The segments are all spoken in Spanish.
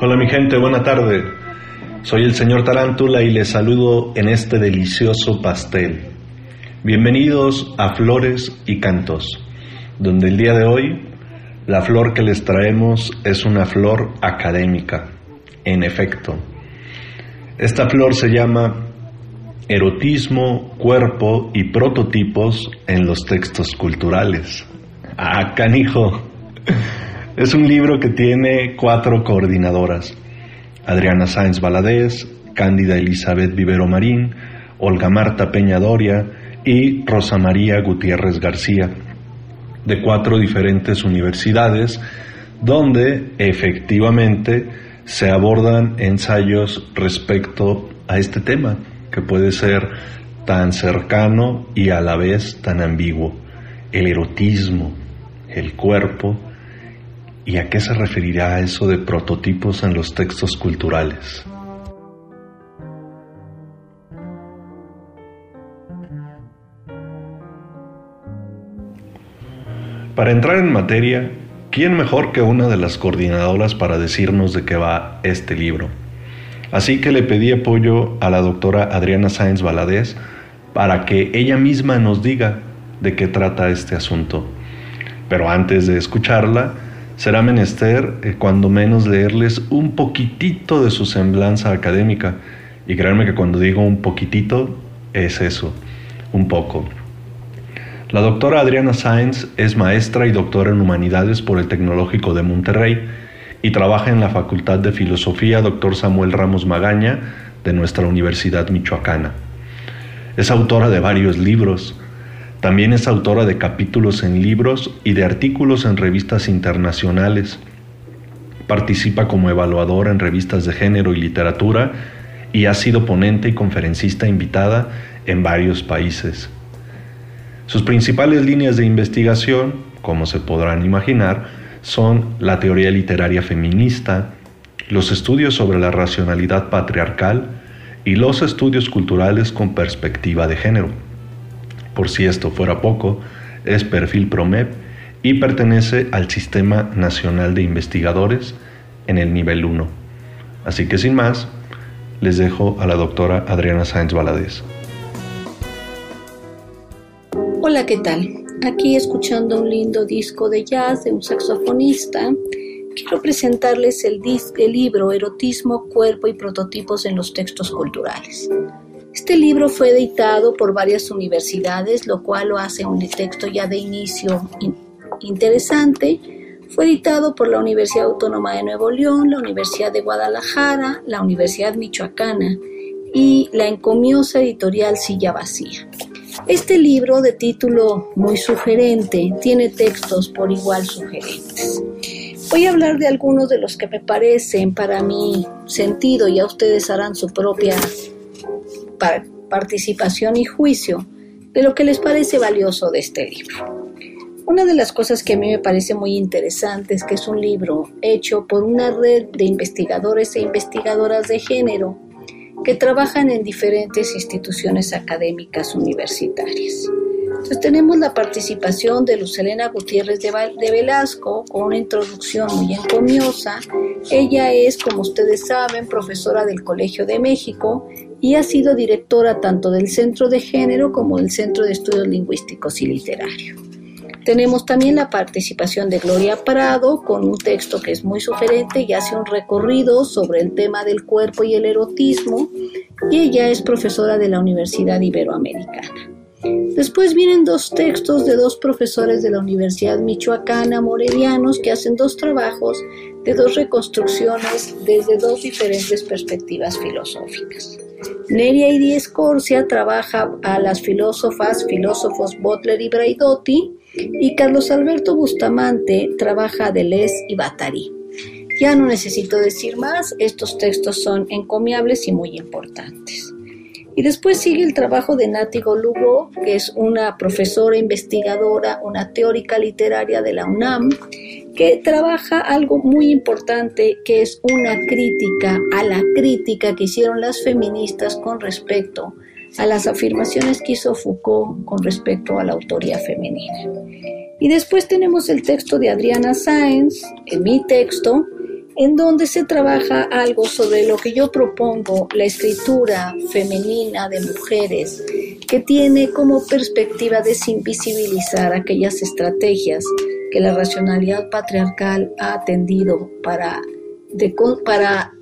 Hola mi gente, buena tarde. Soy el señor Tarántula y les saludo en este delicioso pastel. Bienvenidos a Flores y Cantos, donde el día de hoy la flor que les traemos es una flor académica, en efecto. Esta flor se llama Erotismo, Cuerpo y Prototipos en los Textos Culturales. Ah, canijo. Es un libro que tiene cuatro coordinadoras. Adriana Sáenz Valadez, Cándida Elizabeth Vivero Marín, Olga Marta Peña Doria y Rosa María Gutiérrez García, de cuatro diferentes universidades, donde efectivamente se abordan ensayos respecto a este tema, que puede ser tan cercano y a la vez tan ambiguo, el erotismo, el cuerpo, y a qué se referirá eso de prototipos en los textos culturales. Para entrar en materia, ¿quién mejor que una de las coordinadoras para decirnos de qué va este libro? Así que le pedí apoyo a la doctora Adriana Sáenz Valadez para que ella misma nos diga de qué trata este asunto. Pero antes de escucharla, será menester eh, cuando menos leerles un poquitito de su semblanza académica. Y créanme que cuando digo un poquitito, es eso, un poco. La doctora Adriana Sáenz es maestra y doctora en humanidades por el Tecnológico de Monterrey y trabaja en la Facultad de Filosofía Dr. Samuel Ramos Magaña de nuestra Universidad Michoacana. Es autora de varios libros. También es autora de capítulos en libros y de artículos en revistas internacionales. Participa como evaluadora en revistas de género y literatura y ha sido ponente y conferencista invitada en varios países. Sus principales líneas de investigación, como se podrán imaginar, son la teoría literaria feminista, los estudios sobre la racionalidad patriarcal y los estudios culturales con perspectiva de género. Por si esto fuera poco, es perfil PROMEP y pertenece al Sistema Nacional de Investigadores en el nivel 1. Así que sin más, les dejo a la doctora Adriana Sáenz Valadez. Hola, ¿qué tal? Aquí escuchando un lindo disco de jazz de un saxofonista, quiero presentarles el, el libro Erotismo, Cuerpo y Prototipos en los Textos Culturales. Este libro fue editado por varias universidades, lo cual lo hace un texto ya de inicio interesante. Fue editado por la Universidad Autónoma de Nuevo León, la Universidad de Guadalajara, la Universidad Michoacana y la encomiosa editorial Silla Vacía. Este libro, de título muy sugerente, tiene textos por igual sugerentes. Voy a hablar de algunos de los que me parecen para mi sentido, ya ustedes harán su propia participación y juicio de lo que les parece valioso de este libro. Una de las cosas que a mí me parece muy interesante es que es un libro hecho por una red de investigadores e investigadoras de género que trabajan en diferentes instituciones académicas universitarias. Entonces tenemos la participación de Luz Elena Gutiérrez de, Velasco con una introducción muy encomiosa. Ella es, como ustedes saben, profesora del Colegio de México y ha sido directora tanto del Centro de Género como del Centro de Estudios Lingüísticos y Literarios. Tenemos también la participación de Gloria Prado con un texto que es muy sugerente y hace un recorrido sobre el tema del cuerpo y el erotismo y ella es profesora de la Universidad Iberoamericana. Después vienen dos textos de dos profesores de la Universidad Michoacana, morelianos, que hacen dos trabajos de dos reconstrucciones desde dos diferentes perspectivas filosóficas. Neria y Escorcia trabaja a las filósofas, filósofos Butler y Braidotti, y Carlos Alberto Bustamante trabaja a Deleuze y Batari. Ya no necesito decir más, estos textos son encomiables y muy importantes. Y después sigue el trabajo de Nati Lugo, que es una profesora investigadora, una teórica literaria de la UNAM, que trabaja algo muy importante, que es una crítica a la crítica que hicieron las feministas con respecto a las afirmaciones que hizo Foucault con respecto a la autoría femenina. Y después tenemos el texto de Adriana Sáenz, en mi texto, en donde se trabaja algo sobre lo que yo propongo, la escritura femenina de mujeres, que tiene como perspectiva desinvisibilizar aquellas estrategias que la racionalidad patriarcal ha atendido para, para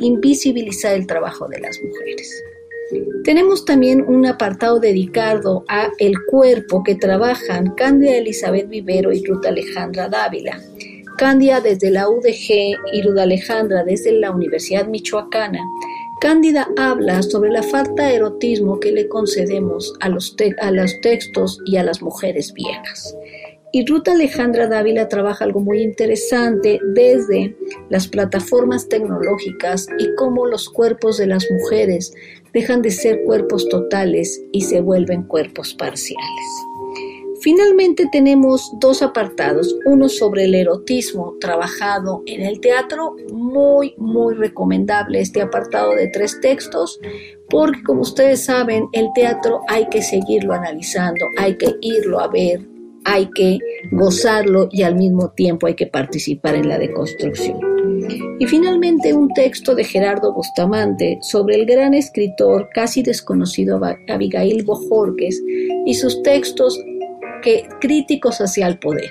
invisibilizar el trabajo de las mujeres. Tenemos también un apartado dedicado a el cuerpo que trabajan Cándida Elizabeth Vivero y Ruth Alejandra Dávila. Cándida desde la UDG y Ruth Alejandra desde la Universidad Michoacana. Cándida habla sobre la falta de erotismo que le concedemos a los, a textos y a las mujeres viejas. Y Ruth Alejandra Dávila trabaja algo muy interesante desde las plataformas tecnológicas y cómo los cuerpos de las mujeres dejan de ser cuerpos totales y se vuelven cuerpos parciales. Finalmente tenemos dos apartados, uno sobre el erotismo trabajado en el teatro, muy muy recomendable este apartado de tres textos, porque como ustedes saben, el teatro hay que seguirlo analizando, hay que irlo a ver, hay que gozarlo y al mismo tiempo hay que participar en la deconstrucción. Y finalmente un texto de Gerardo Bustamante sobre el gran escritor casi desconocido Abigail Bojorques y sus textos que, críticos hacia el poder.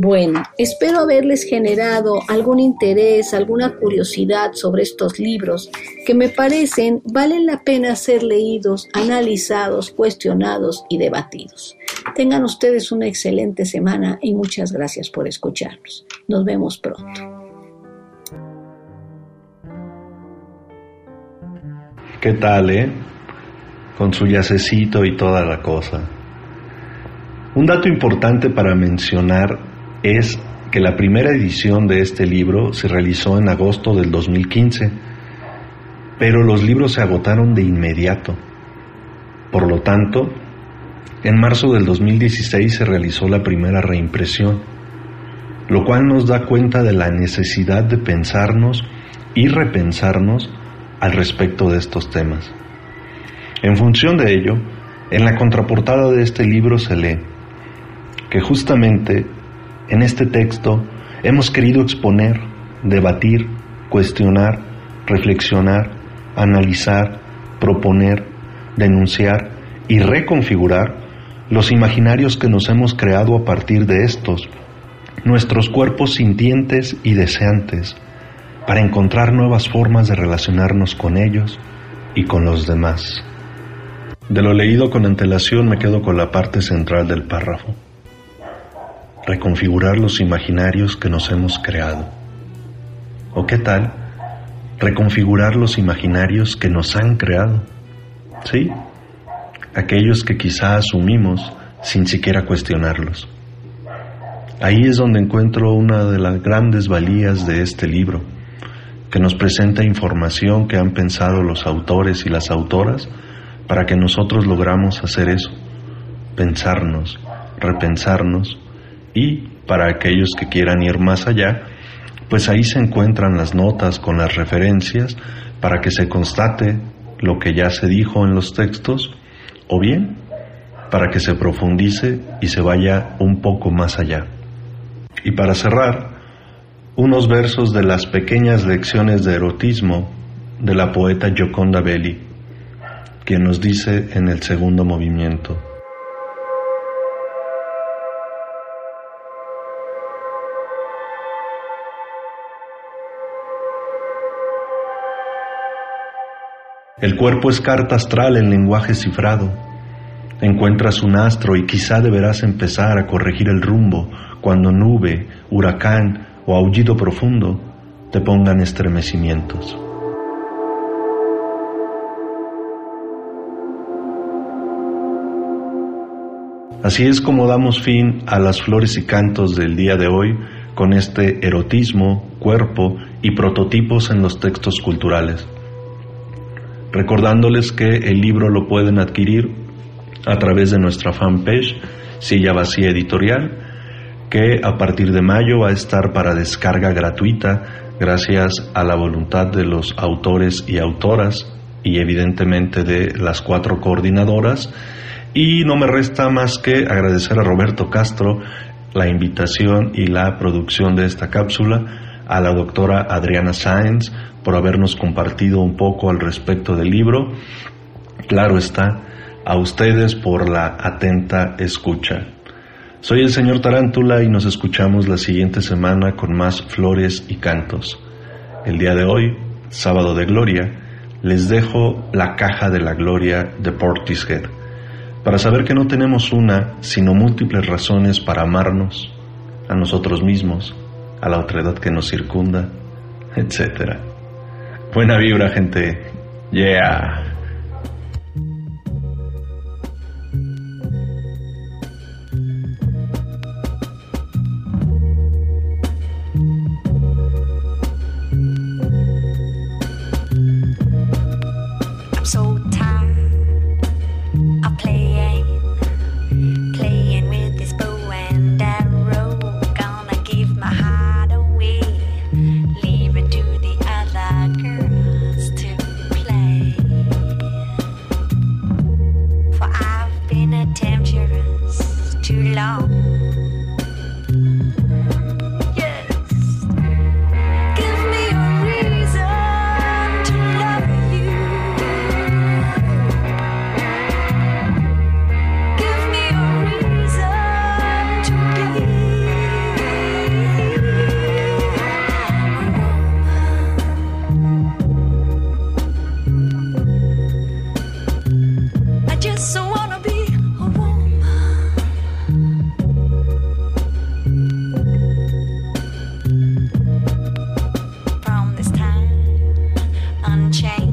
Bueno, espero haberles generado algún interés, alguna curiosidad sobre estos libros que me parecen valen la pena ser leídos, analizados, cuestionados y debatidos. Tengan ustedes una excelente semana y muchas gracias por escucharnos. Nos vemos pronto. ¿Qué tal, eh? Con su yacecito y toda la cosa. Un dato importante para mencionar es que la primera edición de este libro se realizó en agosto del 2015, pero los libros se agotaron de inmediato. Por lo tanto, en marzo del 2016 se realizó la primera reimpresión, lo cual nos da cuenta de la necesidad de pensarnos y repensarnos al respecto de estos temas. En función de ello, en la contraportada de este libro se lee que justamente en este texto hemos querido exponer, debatir, cuestionar, reflexionar, analizar, proponer, denunciar y reconfigurar los imaginarios que nos hemos creado a partir de estos, nuestros cuerpos sintientes y deseantes, para encontrar nuevas formas de relacionarnos con ellos y con los demás. De lo leído con antelación me quedo con la parte central del párrafo reconfigurar los imaginarios que nos hemos creado. ¿O qué tal reconfigurar los imaginarios que nos han creado? ¿Sí? Aquellos que quizá asumimos sin siquiera cuestionarlos. Ahí es donde encuentro una de las grandes valías de este libro, que nos presenta información que han pensado los autores y las autoras para que nosotros logramos hacer eso, pensarnos, repensarnos y para aquellos que quieran ir más allá, pues ahí se encuentran las notas con las referencias para que se constate lo que ya se dijo en los textos o bien para que se profundice y se vaya un poco más allá. Y para cerrar, unos versos de las pequeñas lecciones de erotismo de la poeta Gioconda Belli, quien nos dice en el segundo movimiento, El cuerpo es carta astral en lenguaje cifrado. Encuentras un astro y quizá deberás empezar a corregir el rumbo cuando nube, huracán o aullido profundo te pongan estremecimientos. Así es como damos fin a las flores y cantos del día de hoy con este erotismo, cuerpo y prototipos en los textos culturales recordándoles que el libro lo pueden adquirir a través de nuestra fanpage Silla Vacía Editorial, que a partir de mayo va a estar para descarga gratuita gracias a la voluntad de los autores y autoras y evidentemente de las cuatro coordinadoras. Y no me resta más que agradecer a Roberto Castro la invitación y la producción de esta cápsula, a la doctora Adriana Sáenz por habernos compartido un poco al respecto del libro. Claro está, a ustedes por la atenta escucha. Soy el señor Tarántula y nos escuchamos la siguiente semana con más flores y cantos. El día de hoy, sábado de gloria, les dejo la caja de la gloria de Portishead, para saber que no tenemos una, sino múltiples razones para amarnos, a nosotros mismos, a la otredad que nos circunda, etc. Buena vibra, gente. Yeah. change.